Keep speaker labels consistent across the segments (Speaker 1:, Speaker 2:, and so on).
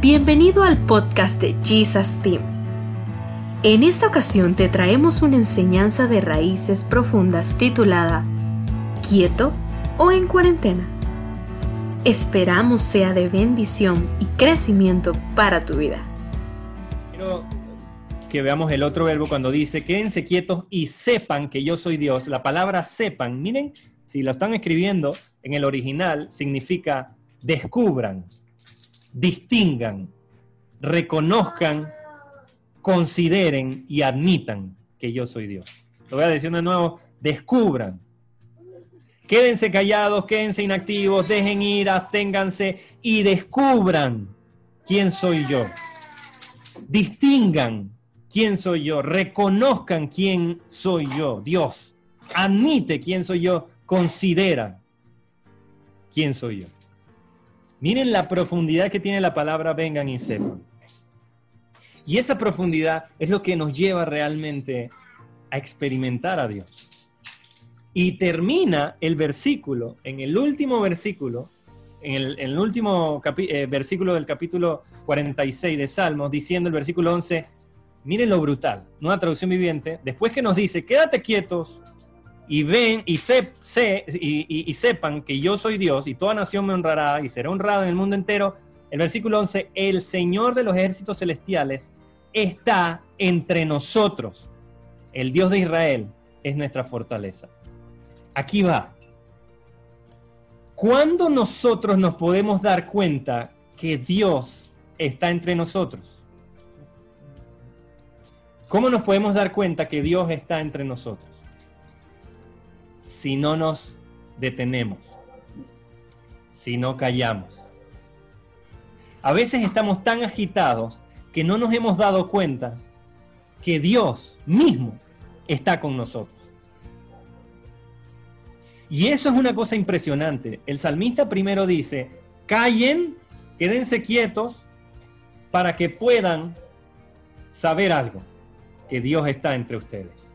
Speaker 1: Bienvenido al podcast de Jesus Team. En esta ocasión te traemos una enseñanza de raíces profundas titulada Quieto o en cuarentena. Esperamos sea de bendición y crecimiento para tu vida.
Speaker 2: Quiero que veamos el otro verbo cuando dice, quédense quietos y sepan que yo soy Dios. La palabra sepan, miren, si lo están escribiendo en el original, significa descubran, distingan, reconozcan, consideren y admitan que yo soy Dios. Lo voy a decir de nuevo, descubran. Quédense callados, quédense inactivos, dejen ir, absténganse y descubran quién soy yo. Distingan quién soy yo, reconozcan quién soy yo, Dios. Admite quién soy yo, considera quién soy yo. Miren la profundidad que tiene la palabra vengan y sepan. Y esa profundidad es lo que nos lleva realmente a experimentar a Dios. Y termina el versículo, en el último versículo, en el, último eh, versículo del capítulo 46 de Salmos, diciendo el versículo 11, miren lo brutal, nueva traducción viviente, después que nos dice, quédate quietos y ven y, y, sepan que yo soy Dios y toda nación me honrará y será honrado en el mundo entero. El versículo 11, el Señor de los ejércitos celestiales está entre nosotros. El Dios de Israel es nuestra fortaleza. Aquí va. ¿Cuándo nosotros nos podemos dar cuenta que Dios está entre nosotros? ¿Cómo nos podemos dar cuenta que Dios está entre nosotros? Si no nos detenemos, si no callamos. A veces estamos tan agitados que no nos hemos dado cuenta que Dios mismo está con nosotros. Y eso es una cosa impresionante. El salmista primero dice, callen, quédense quietos para que puedan saber algo, que Dios está entre ustedes.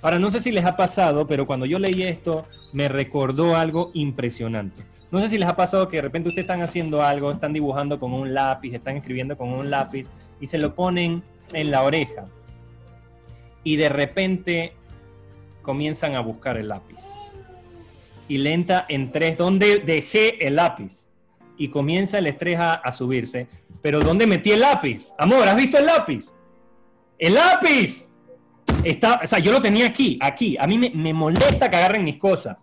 Speaker 2: Ahora, no sé si les ha pasado, pero cuando yo leí esto, me recordó algo impresionante. No sé si les ha pasado que de repente ustedes están haciendo algo, están dibujando con un lápiz, están escribiendo con un lápiz y se lo ponen en la oreja. Y de repente comienzan a buscar el lápiz. Y lenta en tres, ¿dónde dejé el lápiz? Y comienza el estrés a, a subirse. Pero ¿dónde metí el lápiz? Amor, ¿has visto el lápiz? ¡El lápiz! Está, o sea, yo lo tenía aquí, aquí. A mí me, molesta que agarren mis cosas.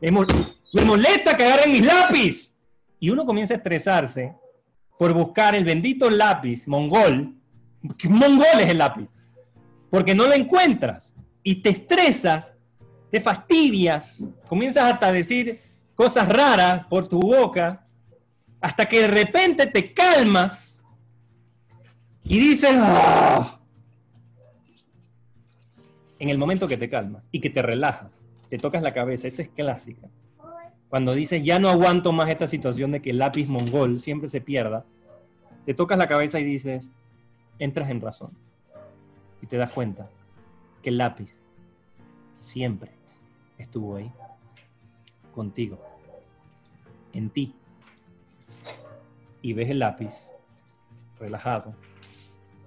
Speaker 2: Me, molesta que agarren mis lápiz. Y uno comienza a estresarse por buscar el bendito lápiz mongol. ¿Qué mongol es el lápiz? Porque no lo encuentras. Y te estresas, te fastidias, comienzas hasta a decir cosas raras por tu boca, hasta que de repente te calmas y dices, ¡Ah! En el momento que te calmas y que te relajas, te tocas la cabeza, esa es clásica. Cuando dices, ya no aguanto más esta situación de que el lápiz mongol siempre se pierda, te tocas la cabeza y dices, entras en razón. Y te das cuenta que el lápiz siempre estuvo ahí, contigo, en ti. Y ves el lápiz relajado,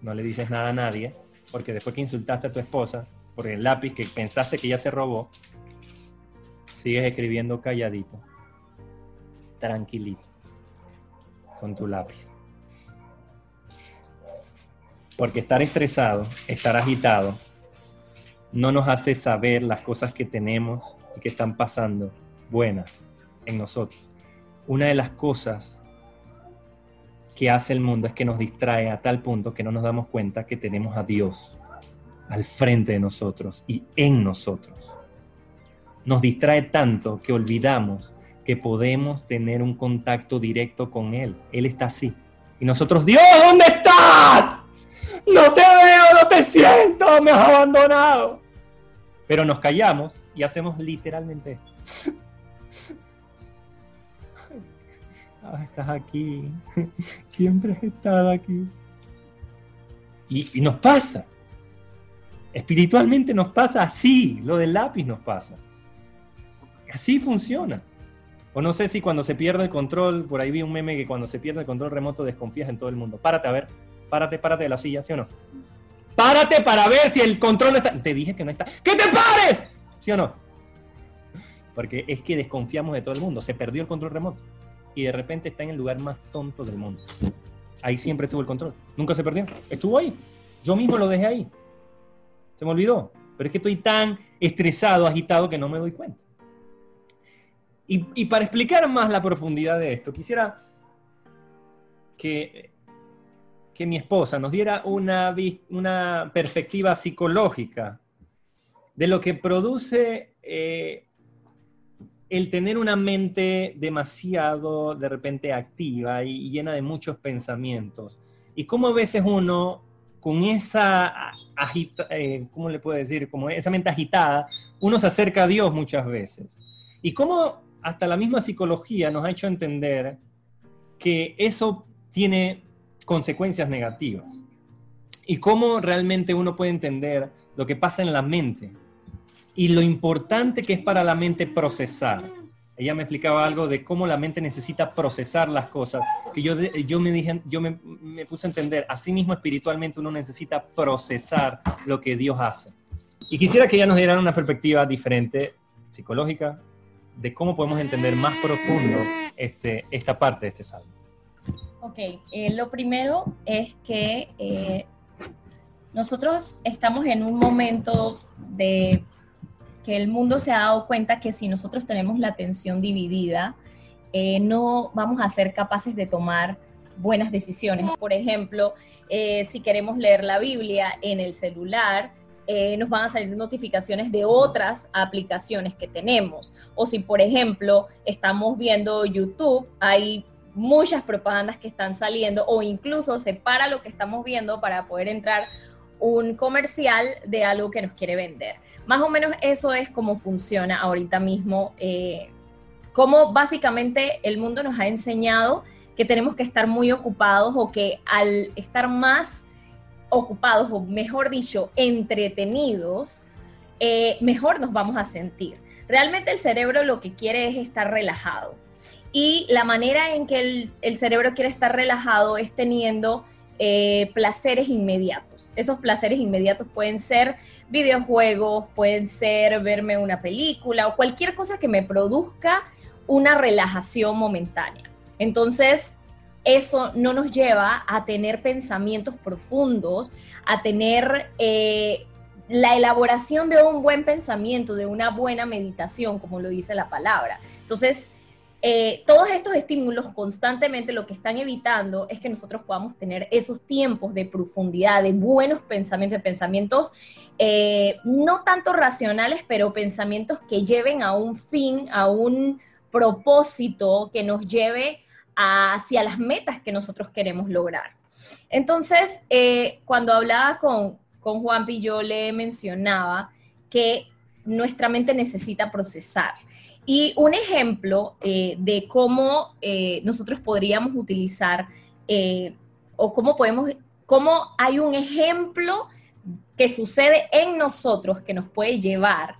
Speaker 2: no le dices nada a nadie, porque después que insultaste a tu esposa, por el lápiz que pensaste que ya se robó, sigues escribiendo calladito, tranquilito, con tu lápiz. Porque estar estresado, estar agitado, no nos hace saber las cosas que tenemos y que están pasando buenas en nosotros. Una de las cosas que hace el mundo es que nos distrae a tal punto que no nos damos cuenta que tenemos a Dios al frente de nosotros y en nosotros. Nos distrae tanto que olvidamos que podemos tener un contacto directo con Él. Él está así. Y nosotros, Dios, ¿dónde estás? No te veo, no te siento, me has abandonado. Pero nos callamos y hacemos literalmente esto. Ah, estás aquí. Siempre has estado aquí. Y, y nos pasa. Espiritualmente nos pasa así, lo del lápiz nos pasa. Así funciona. O no sé si cuando se pierde el control, por ahí vi un meme que cuando se pierde el control remoto desconfías en todo el mundo. Párate a ver, párate, párate de la silla, ¿sí o no? Párate para ver si el control está. Te dije que no está. ¡Que te pares! ¿Sí o no? Porque es que desconfiamos de todo el mundo. Se perdió el control remoto. Y de repente está en el lugar más tonto del mundo. Ahí siempre estuvo el control. Nunca se perdió. Estuvo ahí. Yo mismo lo dejé ahí. Se me olvidó. Pero es que estoy tan estresado, agitado, que no me doy cuenta. Y, para explicar más la profundidad de esto, quisiera que, que mi esposa nos diera una, una perspectiva psicológica de lo que produce eh, el tener una mente demasiado de repente activa y llena de muchos pensamientos. Y cómo a veces uno con esa agita, eh, ¿cómo le puedo decir? Como esa mente agitada, uno se acerca a Dios muchas veces. Y cómo hasta la misma psicología nos ha hecho entender que eso tiene consecuencias negativas. Y cómo realmente uno puede entender lo que pasa en la mente y lo importante que es para la mente procesar ella me explicaba algo de cómo la mente necesita procesar las cosas, que yo, yo, me, dije, yo me, puse a entender, así mismo espiritualmente uno necesita procesar lo que Dios hace. Y quisiera que ella nos diera una perspectiva diferente, psicológica, de cómo podemos entender más profundo este, esta parte de este salmo.
Speaker 3: Ok, eh, lo primero es que eh, nosotros estamos en un momento de el mundo se ha dado cuenta que si nosotros tenemos la atención dividida, eh, no vamos a ser capaces de tomar buenas decisiones. Por ejemplo, eh, si queremos leer la Biblia en el celular, eh, nos van a salir notificaciones de otras aplicaciones que tenemos. O si, por ejemplo, estamos viendo YouTube, hay muchas propagandas que están saliendo o incluso se para lo que estamos viendo para poder entrar un comercial de algo que nos quiere vender. Más o menos eso es cómo funciona ahorita mismo, eh, cómo básicamente el mundo nos ha enseñado que tenemos que estar muy ocupados o que al estar más ocupados o mejor dicho, entretenidos, eh, mejor nos vamos a sentir. Realmente el cerebro lo que quiere es estar relajado. Y la manera en que el, el cerebro quiere estar relajado es teniendo eh, placeres inmediatos. Esos placeres inmediatos pueden ser videojuegos, pueden ser verme una película o cualquier cosa que me produzca una relajación momentánea. Entonces, eso no nos lleva a tener pensamientos profundos, a tener eh, la elaboración de un buen pensamiento, de una buena meditación, como lo dice la palabra. Entonces, eh, todos estos estímulos constantemente lo que están evitando es que nosotros podamos tener esos tiempos de profundidad, de buenos pensamientos, de pensamientos eh, no tanto racionales, pero pensamientos que lleven a un fin, a un propósito que nos lleve hacia las metas que nosotros queremos lograr. Entonces, eh, cuando hablaba con, con Juanpi, yo le mencionaba que nuestra mente necesita procesar. Y un ejemplo eh, de cómo eh, nosotros podríamos utilizar eh, o cómo podemos, cómo hay un ejemplo que sucede en nosotros que nos puede llevar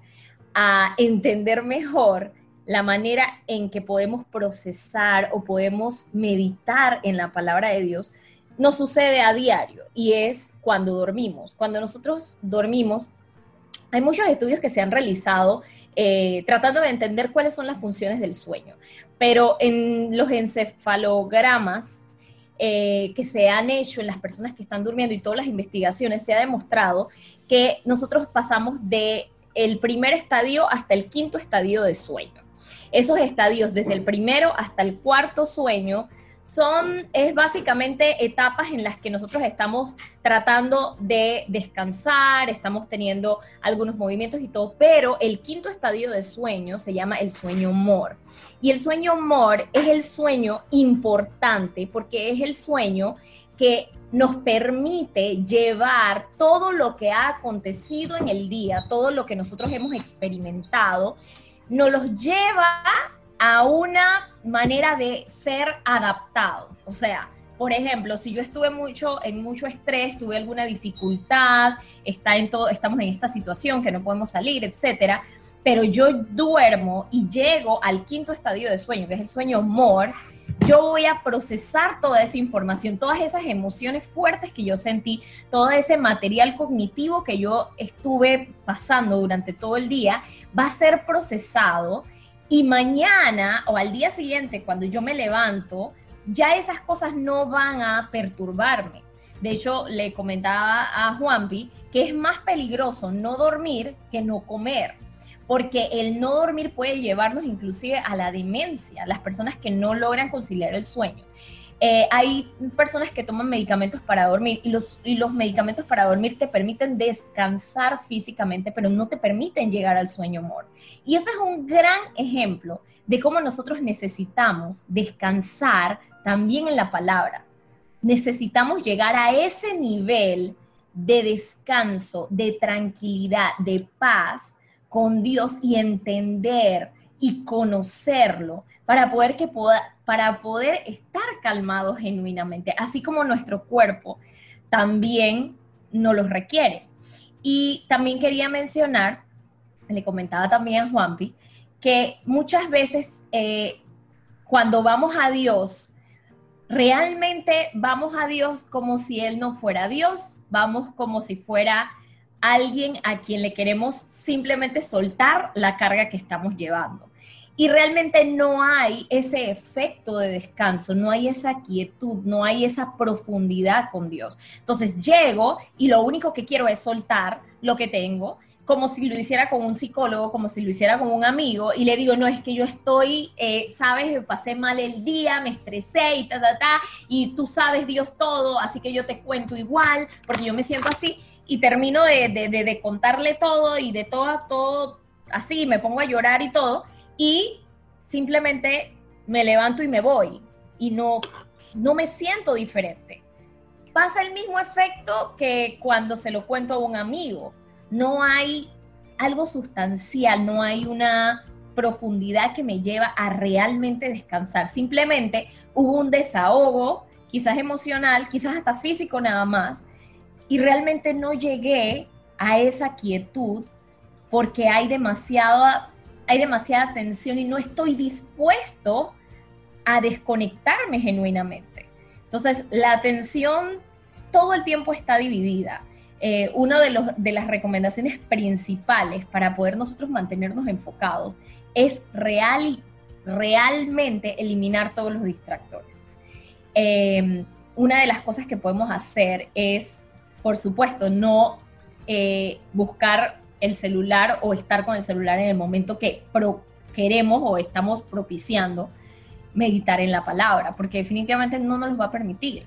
Speaker 3: a entender mejor la manera en que podemos procesar o podemos meditar en la palabra de Dios, nos sucede a diario y es cuando dormimos. Cuando nosotros dormimos, hay muchos estudios que se han realizado eh, tratando de entender cuáles son las funciones del sueño, pero en los encefalogramas eh, que se han hecho en las personas que están durmiendo y todas las investigaciones se ha demostrado que nosotros pasamos de el primer estadio hasta el quinto estadio de sueño. Esos estadios desde el primero hasta el cuarto sueño son, es básicamente etapas en las que nosotros estamos tratando de descansar, estamos teniendo algunos movimientos y todo, pero el quinto estadio de sueño se llama el sueño MOR. Y el sueño MOR es el sueño importante porque es el sueño que nos permite llevar todo lo que ha acontecido en el día, todo lo que nosotros hemos experimentado, nos los lleva a una manera de ser adaptado. O sea, por ejemplo, si yo estuve mucho en mucho estrés, tuve alguna dificultad, está en todo, estamos en esta situación que no podemos salir, etcétera, pero yo duermo y llego al quinto estadio de sueño, que es el sueño more, yo voy a procesar toda esa información, todas esas emociones fuertes que yo sentí, todo ese material cognitivo que yo estuve pasando durante todo el día, va a ser procesado y mañana o al día siguiente, cuando yo me levanto, ya esas cosas no van a perturbarme. De hecho, le comentaba a Juanpi que es más peligroso no dormir que no comer porque el no dormir puede llevarnos inclusive a la demencia, las personas que no logran conciliar el sueño. Eh, hay personas que toman medicamentos para dormir y los, y los medicamentos para dormir te permiten descansar físicamente, pero no te permiten llegar al sueño amor. Y ese es un gran ejemplo de cómo nosotros necesitamos descansar también en la palabra. Necesitamos llegar a ese nivel de descanso, de tranquilidad, de paz, con Dios y entender y conocerlo para poder, que para poder estar calmados genuinamente, así como nuestro cuerpo también nos lo requiere. Y también quería mencionar, le comentaba también a Juanpi, que muchas veces eh, cuando vamos a Dios, realmente vamos a Dios como si Él no fuera Dios, vamos como si fuera alguien a quien le queremos simplemente soltar la carga que estamos llevando. Y realmente no hay ese efecto de descanso, no hay esa quietud, no hay esa profundidad con Dios. Entonces llego y lo único que quiero es soltar lo que tengo, como si lo hiciera con un psicólogo, como si lo hiciera con un amigo, y le digo, no, es que yo estoy, eh, sabes, pasé mal el día, me estresé y ta, ta, ta, y tú sabes Dios todo, así que yo te cuento igual, porque yo me siento así, y termino de, contarle todo y de todo, todo así, me pongo a llorar y todo, y simplemente me levanto y me voy, y no, no me siento diferente. Pasa el mismo efecto que cuando se lo cuento a un amigo. No hay algo sustancial, no hay una profundidad que me lleva a realmente descansar. Simplemente hubo un desahogo, quizás emocional, quizás hasta físico nada más, y realmente no llegué a esa quietud porque hay demasiada, hay demasiada tensión y no estoy dispuesto a desconectarme genuinamente. Entonces, la atención todo el tiempo está dividida. Eh, una de, de las recomendaciones principales para poder nosotros mantenernos enfocados es real, realmente eliminar todos los distractores. Eh, una de las cosas que podemos hacer es por supuesto, no eh, buscar el celular o estar con el celular en el momento que queremos o estamos propiciando meditar en la palabra, porque definitivamente no nos lo va a permitir.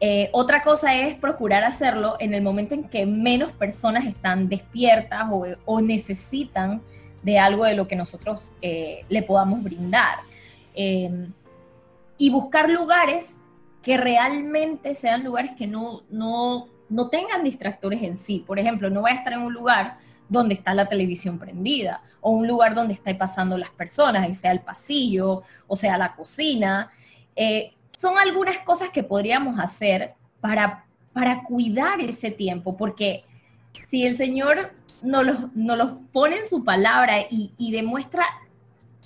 Speaker 3: Eh, otra cosa es procurar hacerlo en el momento en que menos personas están despiertas o, necesitan de algo de lo que nosotros eh, le podamos brindar. y buscar lugares que realmente sean lugares que no, no no tengan distractores en sí. Por ejemplo, no voy a estar en un lugar donde está la televisión prendida o un lugar donde están pasando las personas, y sea el pasillo o sea la cocina. Eh, son algunas cosas que podríamos hacer para, para cuidar ese tiempo, porque si el Señor nos los, pone en su palabra y, y demuestra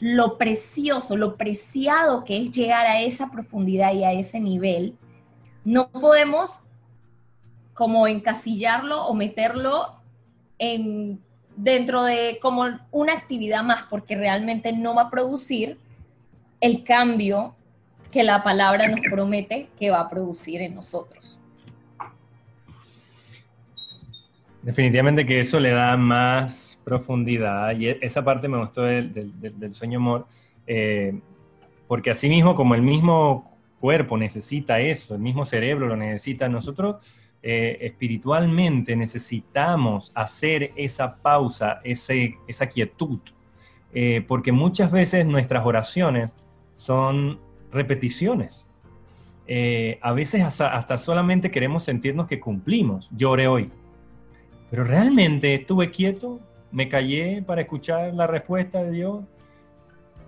Speaker 3: lo precioso, lo preciado que es llegar a esa profundidad y a ese nivel, no podemos como encasillarlo o meterlo en, dentro de como una actividad más, porque realmente no va a producir el cambio que la palabra nos promete que va a producir en nosotros.
Speaker 2: Definitivamente que eso le da más profundidad y e, esa parte me gustó del, sueño amor, eh, porque así mismo como el mismo cuerpo necesita eso, el mismo cerebro lo necesita, nosotros eh, espiritualmente necesitamos hacer esa pausa, ese, esa quietud, eh, porque muchas veces nuestras oraciones son repeticiones. Eh, a veces hasta, solamente queremos sentirnos que cumplimos. Lloré hoy. Pero realmente estuve quieto, me callé para escuchar la respuesta de Dios.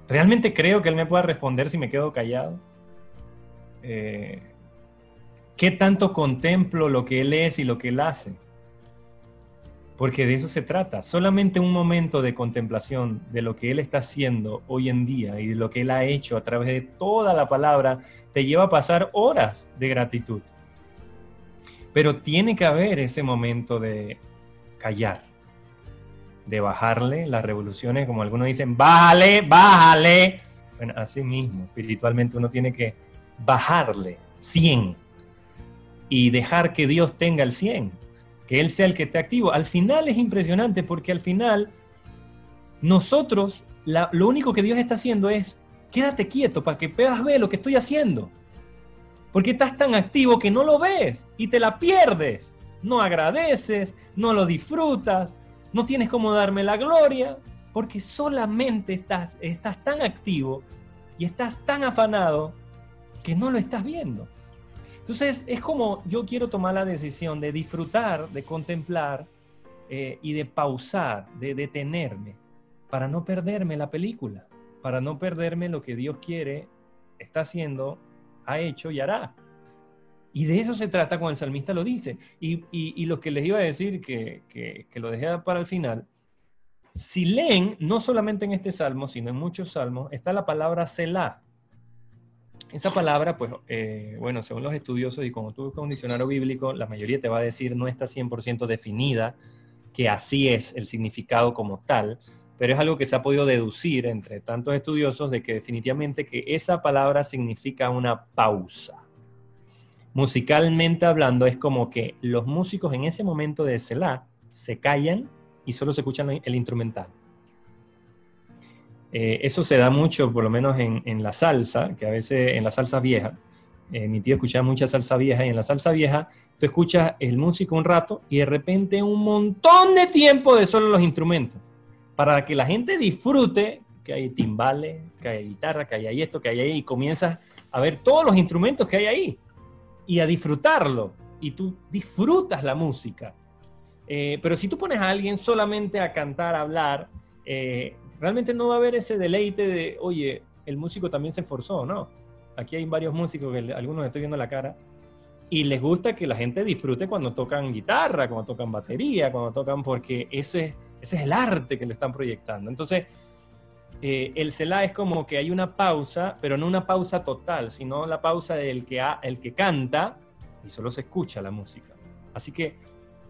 Speaker 2: ¿Realmente creo que Él me pueda responder si me quedo callado? ¿Qué tanto contemplo lo que Él es y lo que Él hace? Porque de eso se trata. Solamente un momento de contemplación de lo que Él está haciendo hoy en día y de lo que Él ha hecho a través de toda la palabra te lleva a pasar horas de gratitud. Pero tiene que haber ese momento de callar, de bajarle las revoluciones, como algunos dicen, bájale, bájale. Bueno, así mismo, espiritualmente uno tiene que bajarle 100 y dejar que Dios tenga el 100, que Él sea el que esté activo. Al final es impresionante porque al final nosotros, lo único que Dios está haciendo es, quédate quieto para que puedas ver lo que estoy haciendo. Porque estás tan activo que no lo ves y te la pierdes. No agradeces, no lo disfrutas, no tienes cómo darme la gloria, porque solamente estás, estás tan activo y estás tan afanado que no lo estás viendo. Entonces es como yo quiero tomar la decisión de disfrutar, de contemplar eh, y de pausar, de detenerme, para no perderme la película, para no perderme lo que Dios quiere, está haciendo, ha hecho y hará. Y de eso se trata cuando el salmista lo dice. Y, lo que les iba a decir, que, que lo dejé para el final, si leen, no solamente en este salmo, sino en muchos salmos, está la palabra Selah. Esa palabra, pues, eh, bueno, según los estudiosos y como tú buscas un diccionario bíblico, la mayoría te va a decir no está 100% definida, que así es el significado como tal, pero es algo que se ha podido deducir entre tantos estudiosos de que definitivamente que esa palabra significa una pausa. Musicalmente hablando, es como que los músicos en ese momento de Selah se callan y solo se escuchan el instrumental. Eh, eso se da mucho, por lo menos en, la salsa, que a veces en la salsa vieja, eh, mi tío escuchaba mucha salsa vieja y en la salsa vieja tú escuchas el músico un rato y de repente un montón de tiempo de solo los instrumentos, para que la gente disfrute que hay timbales, que hay guitarra, que hay esto, que hay ahí, y comienzas a ver todos los instrumentos que hay ahí y a disfrutarlo, y tú disfrutas la música. Eh, pero si tú pones a alguien solamente a cantar, a hablar, eh, realmente no va a haber ese deleite de, oye, el músico también se esforzó, ¿no? Aquí hay varios músicos que algunos estoy viendo la cara y les gusta que la gente disfrute cuando tocan guitarra, cuando tocan batería, cuando tocan, porque ese, es el arte que le están proyectando. Entonces, eh, el Selah es como que hay una pausa, pero no una pausa total, sino la pausa del que, el que canta y solo se escucha la música. Así que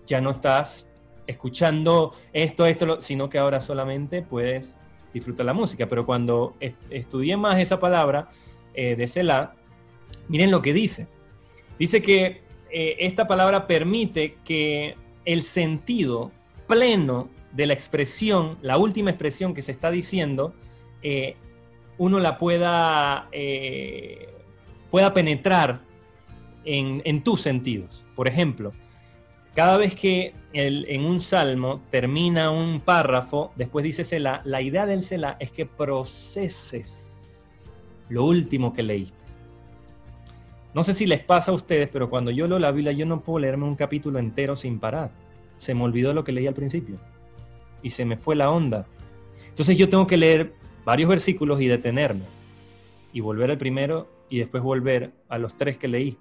Speaker 2: ya no estás escuchando esto, esto, sino que ahora solamente puedes disfrutar la música. Pero cuando estudié más esa palabra eh, de Selah, miren lo que dice. Dice que eh, esta palabra permite que el sentido pleno de la expresión, la última expresión que se está diciendo, eh, uno la pueda, pueda penetrar en, en tus sentidos. Por ejemplo, cada vez que en un salmo termina un párrafo, después dice Selah, la idea del Selah es que proceses lo último que leíste. No sé si les pasa a ustedes, pero cuando yo leo la Biblia yo no puedo leerme un capítulo entero sin parar. Se me olvidó lo que leí al principio y se me fue la onda. Entonces yo tengo que leer varios versículos y detenerme y volver al primero y después volver a los tres que leí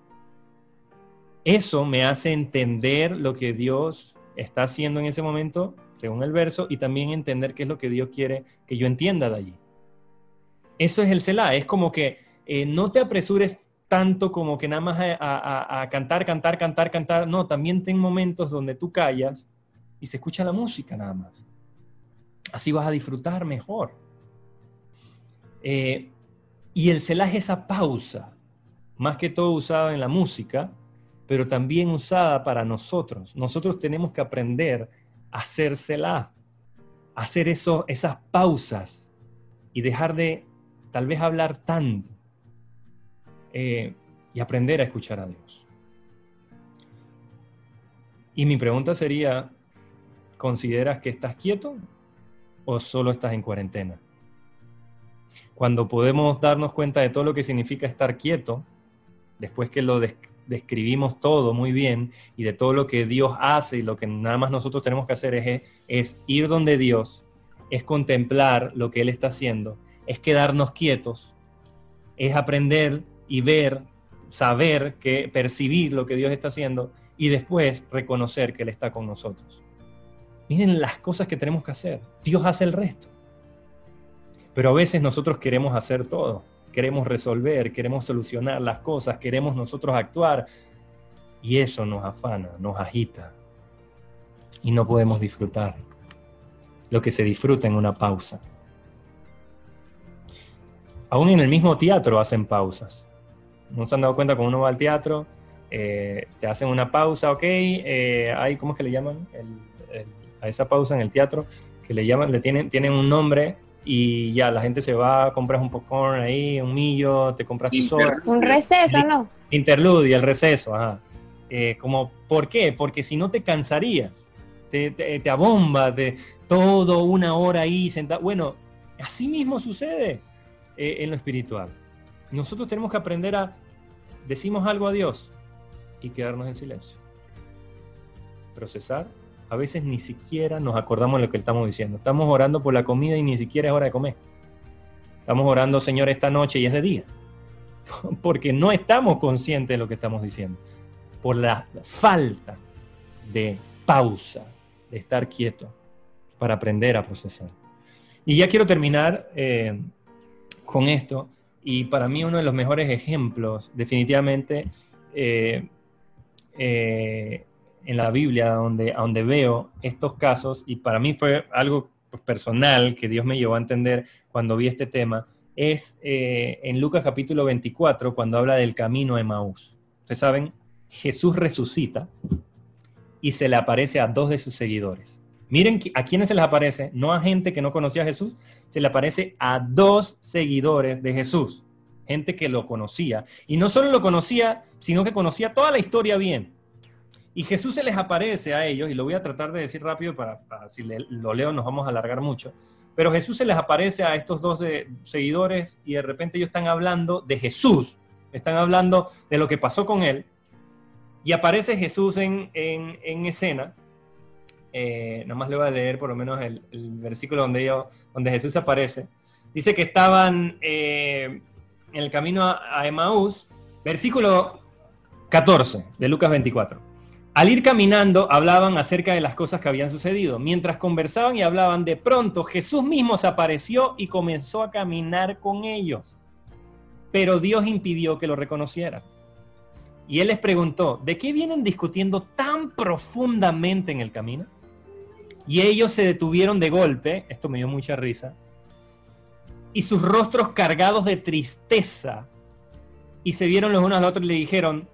Speaker 2: eso me hace entender lo que Dios está haciendo en ese momento, según el verso, y también entender qué es lo que Dios quiere que yo entienda de allí. Eso es el Selah, es como que eh, no te apresures tanto como que nada más a, cantar, cantar, cantar, cantar. No, también ten momentos donde tú callas y se escucha la música nada más. Así vas a disfrutar mejor. Eh, y el Selah es esa pausa, más que todo usado en la música, pero también usada para nosotros. Nosotros tenemos que aprender a hacérsela, hacer eso, esas pausas y dejar de tal vez hablar tanto eh, y aprender a escuchar a Dios. Y mi pregunta sería, ¿consideras que estás quieto o solo estás en cuarentena? Cuando podemos darnos cuenta de todo lo que significa estar quieto, después que lo, describimos todo muy bien y de todo lo que Dios hace y lo que nada más nosotros tenemos que hacer es, es ir donde Dios, es contemplar lo que Él está haciendo, es quedarnos quietos, es aprender y ver, saber, que, percibir lo que Dios está haciendo y después reconocer que Él está con nosotros. Miren las cosas que tenemos que hacer. Dios hace el resto. Pero a veces nosotros queremos hacer todo. Queremos resolver, queremos solucionar las cosas, queremos nosotros actuar. Y eso nos afana, nos agita. Y no podemos disfrutar lo que se disfruta en una pausa. Aún en el mismo teatro hacen pausas. ¿No se han dado cuenta cuando uno va al teatro? Eh, te hacen una pausa, ok, eh, hay, ¿cómo es que le llaman? a esa pausa en el teatro, que le llaman, le tienen, tienen un nombre y ya la gente se va, compras un popcorn ahí, un millo, te compras tu soda.
Speaker 4: Un receso, ¿no?
Speaker 2: Interludio, el receso, ajá. Eh, como, ¿Por qué? Porque si no te cansarías, te, te, te abombas de todo una hora ahí sentado. Bueno, así mismo sucede en lo espiritual. Nosotros tenemos que aprender a decimos algo a Dios y quedarnos en silencio. Procesar. A veces ni siquiera nos acordamos de lo que estamos diciendo. Estamos orando por la comida y ni siquiera es hora de comer. Estamos orando, Señor, esta noche y es de día. Porque no estamos conscientes de lo que estamos diciendo. Por la falta de pausa, de estar quieto, para aprender a procesar. Y ya quiero terminar eh, con esto y para mí uno de los mejores ejemplos, definitivamente, eh, eh, en la Biblia, donde, donde veo estos casos, y para mí fue algo personal que Dios me llevó a entender cuando vi este tema, es eh, en Lucas capítulo 24, cuando habla del camino a Emaús. Ustedes saben, Jesús resucita y se le aparece a dos de sus seguidores. Miren a quiénes se les aparece, no a gente que no conocía a Jesús, se le aparece a dos seguidores de Jesús, gente que lo conocía. Y no solo lo conocía, sino que conocía toda la historia bien. Y Jesús se les aparece a ellos, y lo voy a tratar de decir rápido para, si lo leo nos vamos a alargar mucho. Pero Jesús se les aparece a estos dos seguidores y de repente ellos están hablando de Jesús, están hablando de lo que pasó con él. Y aparece Jesús en, en escena eh, más le voy a leer por lo menos el, versículo donde, donde Jesús aparece. Dice que estaban eh, en el camino a, a Emaús, versículo 14 de Lucas 24. Al ir caminando hablaban acerca de las cosas que habían sucedido. Mientras conversaban y hablaban, de pronto Jesús mismo se apareció y comenzó a caminar con ellos. Pero Dios impidió que lo reconocieran. Y él les preguntó, ¿de qué vienen discutiendo tan profundamente en el camino? Y ellos se detuvieron de golpe, esto me dio mucha risa, y sus rostros cargados de tristeza, y se vieron los unos a los otros y le dijeron,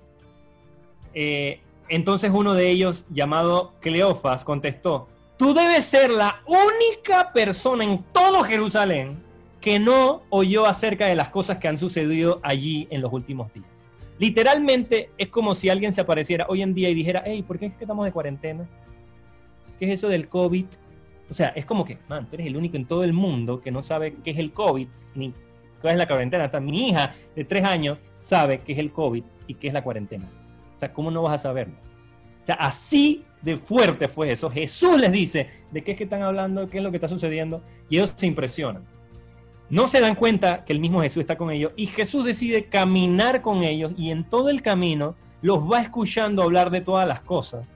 Speaker 2: eh, entonces uno de ellos, llamado Cleofas, contestó, tú debes ser la única persona en todo Jerusalén que no oyó acerca de las cosas que han sucedido allí en los últimos días. Literalmente es como si alguien se apareciera hoy en día y dijera, hey, ¿por qué es que estamos de cuarentena? ¿qué es eso del COVID? O sea, es como que, man, tú eres el único en todo el mundo que no sabe qué es el COVID, ni qué es la cuarentena. Hasta mi hija de tres años sabe qué es el COVID y qué es la cuarentena. O sea, ¿cómo no vas a saberlo? O sea, así de fuerte fue eso. Jesús les dice de qué es que están hablando, qué es lo que está sucediendo, y ellos se impresionan. No se dan cuenta que el mismo Jesús está con ellos, y Jesús decide caminar con ellos, y en todo el camino los va escuchando hablar de todas las cosas.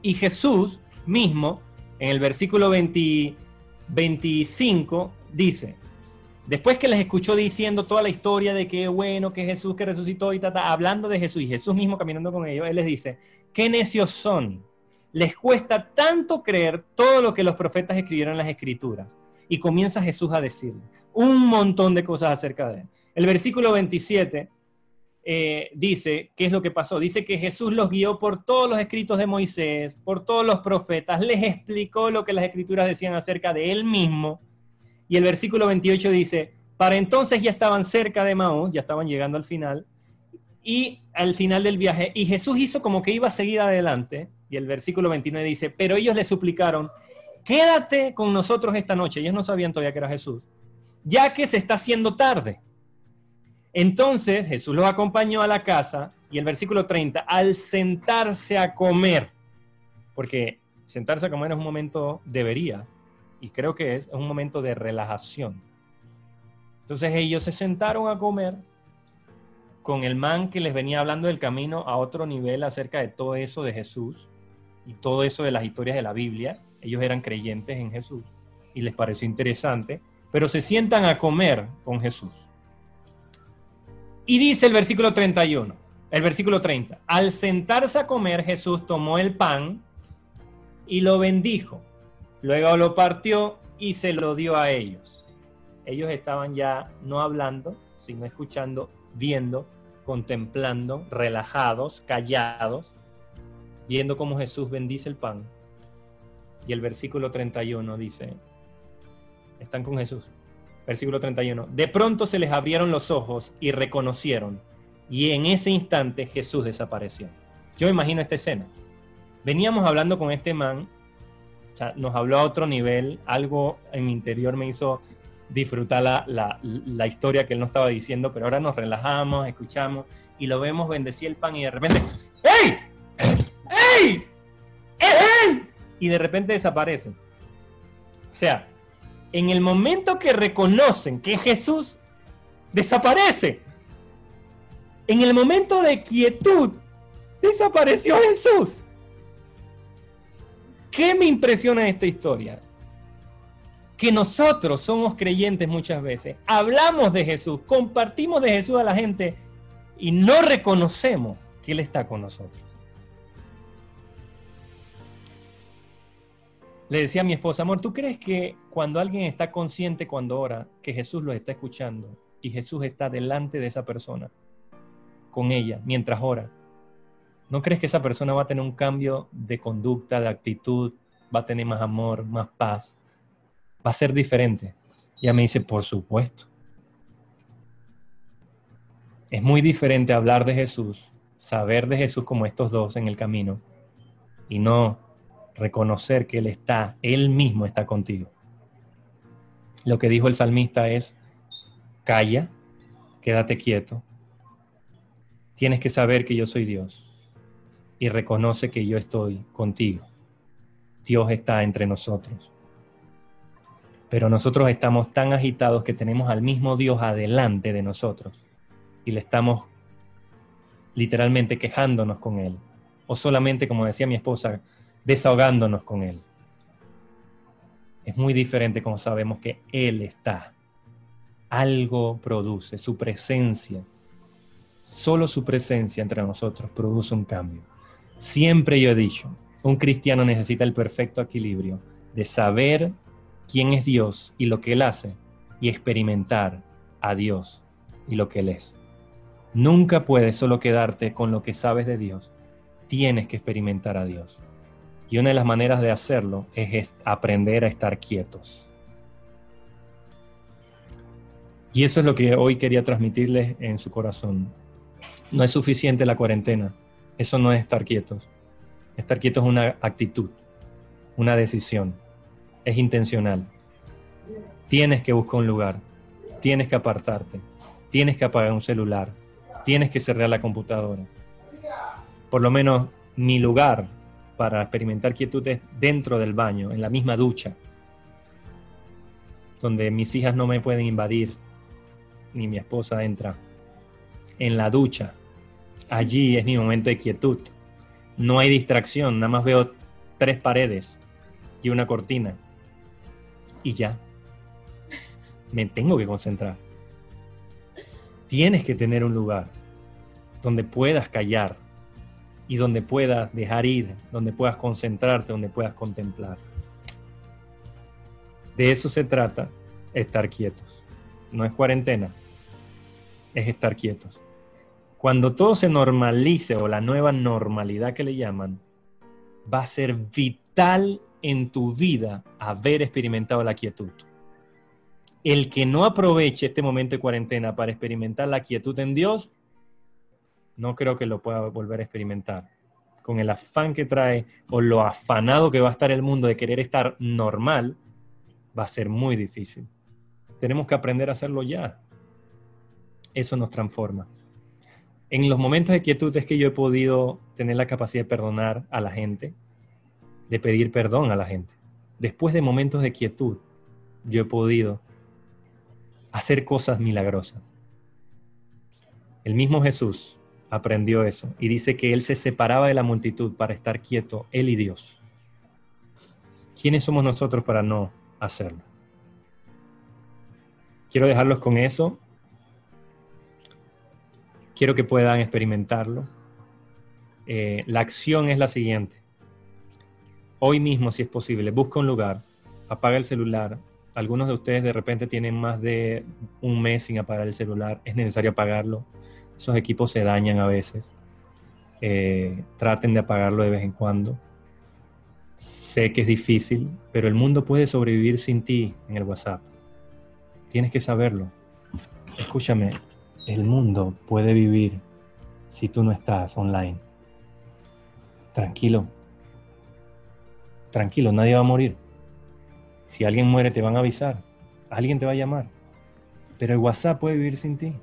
Speaker 2: Y Jesús mismo, en el versículo 25, dice, después que les escuchó diciendo toda la historia de que bueno, que Jesús que resucitó y tata, hablando de Jesús y Jesús mismo caminando con ellos, Él les dice, qué necios son, les cuesta tanto creer todo lo que los profetas escribieron en las escrituras. Y comienza Jesús a decir un montón de cosas acerca de él. El versículo 27 eh, dice, ¿qué es lo que pasó? Dice que Jesús los guió por todos los escritos de Moisés, por todos los profetas, les explicó lo que las escrituras decían acerca de él mismo. Y el versículo 28 dice, para entonces ya estaban cerca de Maús, ya estaban llegando al final, y al final del viaje, y Jesús hizo como que iba a seguir adelante, y el versículo 29 dice, pero ellos le suplicaron, quédate con nosotros esta noche, ellos no sabían todavía que era Jesús, ya que se está haciendo tarde. Entonces Jesús los acompañó a la casa y el versículo 30, al sentarse a comer, porque sentarse a comer es un momento, debería, y creo que es, un momento de relajación. Entonces ellos se sentaron a comer con el man que les venía hablando del camino a otro nivel acerca de todo eso de Jesús y todo eso de las historias de la Biblia. Ellos eran creyentes en Jesús y les pareció interesante, pero se sientan a comer con Jesús. Y dice el versículo 31, el versículo 30, al sentarse a comer Jesús tomó el pan y lo bendijo, luego lo partió y se lo dio a ellos. Ellos estaban ya no hablando, sino escuchando, viendo, contemplando, relajados, callados, viendo cómo Jesús bendice el pan. Y el versículo 31 dice, están con Jesús. Versículo 31. De pronto se les abrieron los ojos y reconocieron. Y en ese instante Jesús desapareció. Yo imagino esta escena. Veníamos hablando con este man, nos habló a otro nivel, algo en mi interior me hizo disfrutar la, la, historia que él nos estaba diciendo, pero ahora nos relajamos, escuchamos y lo vemos bendecir el pan y de repente, ¡Ey! ¡Ey! ¡Ey! Y de repente desaparece. O sea, en el momento que reconocen que Jesús desaparece, en el momento de quietud, desapareció Jesús. ¿Qué me impresiona de esta historia? Que nosotros somos creyentes muchas veces, hablamos de Jesús, compartimos de Jesús a la gente y no reconocemos que Él está con nosotros. Le decía a mi esposa, amor, ¿tú crees que cuando alguien está consciente cuando ora, que Jesús lo está escuchando y Jesús está delante de esa persona, con ella, mientras ora, ¿no crees que esa persona va a tener un cambio de conducta, de actitud, va a tener más amor, más paz? Va a ser diferente. Y ella me dice, por supuesto. Es muy diferente hablar de Jesús, saber de Jesús como estos dos en el camino, y no reconocer que Él está, Él mismo está contigo. Lo que dijo el salmista es, calla, quédate quieto. Tienes que saber que yo soy Dios y reconoce que yo estoy contigo. Dios está entre nosotros. Pero nosotros estamos tan agitados que tenemos al mismo Dios adelante de nosotros y le estamos literalmente quejándonos con Él. O solamente, como decía mi esposa, desahogándonos con Él. Es muy diferente como sabemos que Él está. Algo produce, su presencia. Solo su presencia entre nosotros produce un cambio. Siempre yo he dicho, un cristiano necesita el perfecto equilibrio de saber quién es Dios y lo que Él hace y experimentar a Dios y lo que Él es. Nunca puedes solo quedarte con lo que sabes de Dios. Tienes que experimentar a Dios. Y una de las maneras de hacerlo es aprender a estar quietos. Y eso es lo que hoy quería transmitirles en su corazón. No es suficiente la cuarentena. Eso no es estar quietos. Estar quietos es una actitud, una decisión. Es intencional. Tienes que buscar un lugar. Tienes que apartarte. Tienes que apagar un celular. Tienes que cerrar la computadora. Por lo menos mi lugar para experimentar quietudes dentro del baño, en la misma ducha, donde mis hijas no me pueden invadir, ni mi esposa entra. En la ducha, allí es mi momento de quietud. No hay distracción, nada más veo tres paredes y una cortina. Y ya. Me tengo que concentrar. Tienes que tener un lugar donde puedas callar, y donde puedas dejar ir, donde puedas concentrarte, donde puedas contemplar. De eso se trata estar quietos. No es cuarentena, es estar quietos. Cuando todo se normalice o la nueva normalidad que le llaman, va a ser vital en tu vida haber experimentado la quietud. El que no aproveche este momento de cuarentena para experimentar la quietud en Dios, no creo que lo pueda volver a experimentar. Con el afán que trae o lo afanado que va a estar el mundo de querer estar normal, va a ser muy difícil. Tenemos que aprender a hacerlo ya. Eso nos transforma. En los momentos de quietud es que yo he podido tener la capacidad de perdonar a la gente, de pedir perdón a la gente. Después de momentos de quietud, yo he podido hacer cosas milagrosas. El mismo Jesús aprendió eso. Y dice que él se separaba de la multitud para estar quieto, él y Dios. ¿quiénes somos nosotros para no hacerlo? Quiero dejarlos con eso. Quiero que puedan experimentarlo. Eh, la acción es la siguiente. Hoy mismo, si es posible, busca un lugar, apaga el celular. Algunos de ustedes de repente tienen más de un mes sin apagar el celular. Es necesario apagarlo. Esos equipos se dañan a veces. Eh, traten de apagarlo de vez en cuando. Sé que es difícil, pero el mundo puede sobrevivir sin ti en el WhatsApp. Tienes que saberlo. Escúchame, el mundo puede vivir si tú no estás online. Tranquilo. Tranquilo, nadie va a morir. Si alguien muere te van a avisar. Alguien te va a llamar. Pero el WhatsApp puede vivir sin ti.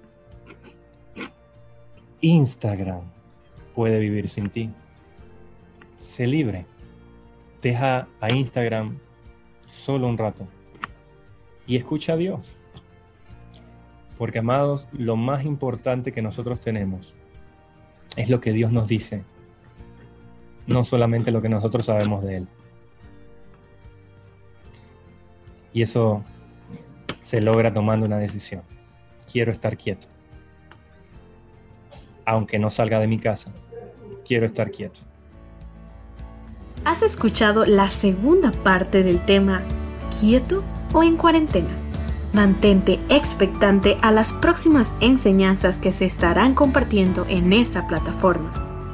Speaker 2: Instagram puede vivir sin ti. Sé libre. Deja a Instagram solo un rato y escucha a Dios. Porque amados, lo más importante que nosotros tenemos es lo que Dios nos dice, no solamente lo que nosotros sabemos de Él. Y eso se logra tomando una decisión. Quiero estar quieto. Aunque no salga de mi casa, quiero estar quieto.
Speaker 1: Has escuchado la segunda parte del tema quieto o en cuarentena. Mantente expectante a las próximas enseñanzas que se estarán compartiendo en esta plataforma.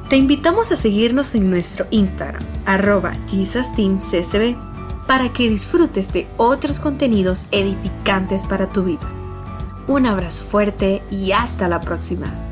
Speaker 1: Te invitamos a seguirnos en nuestro Instagram, arroba para que disfrutes de otros contenidos edificantes para tu vida. Un abrazo fuerte y hasta la próxima.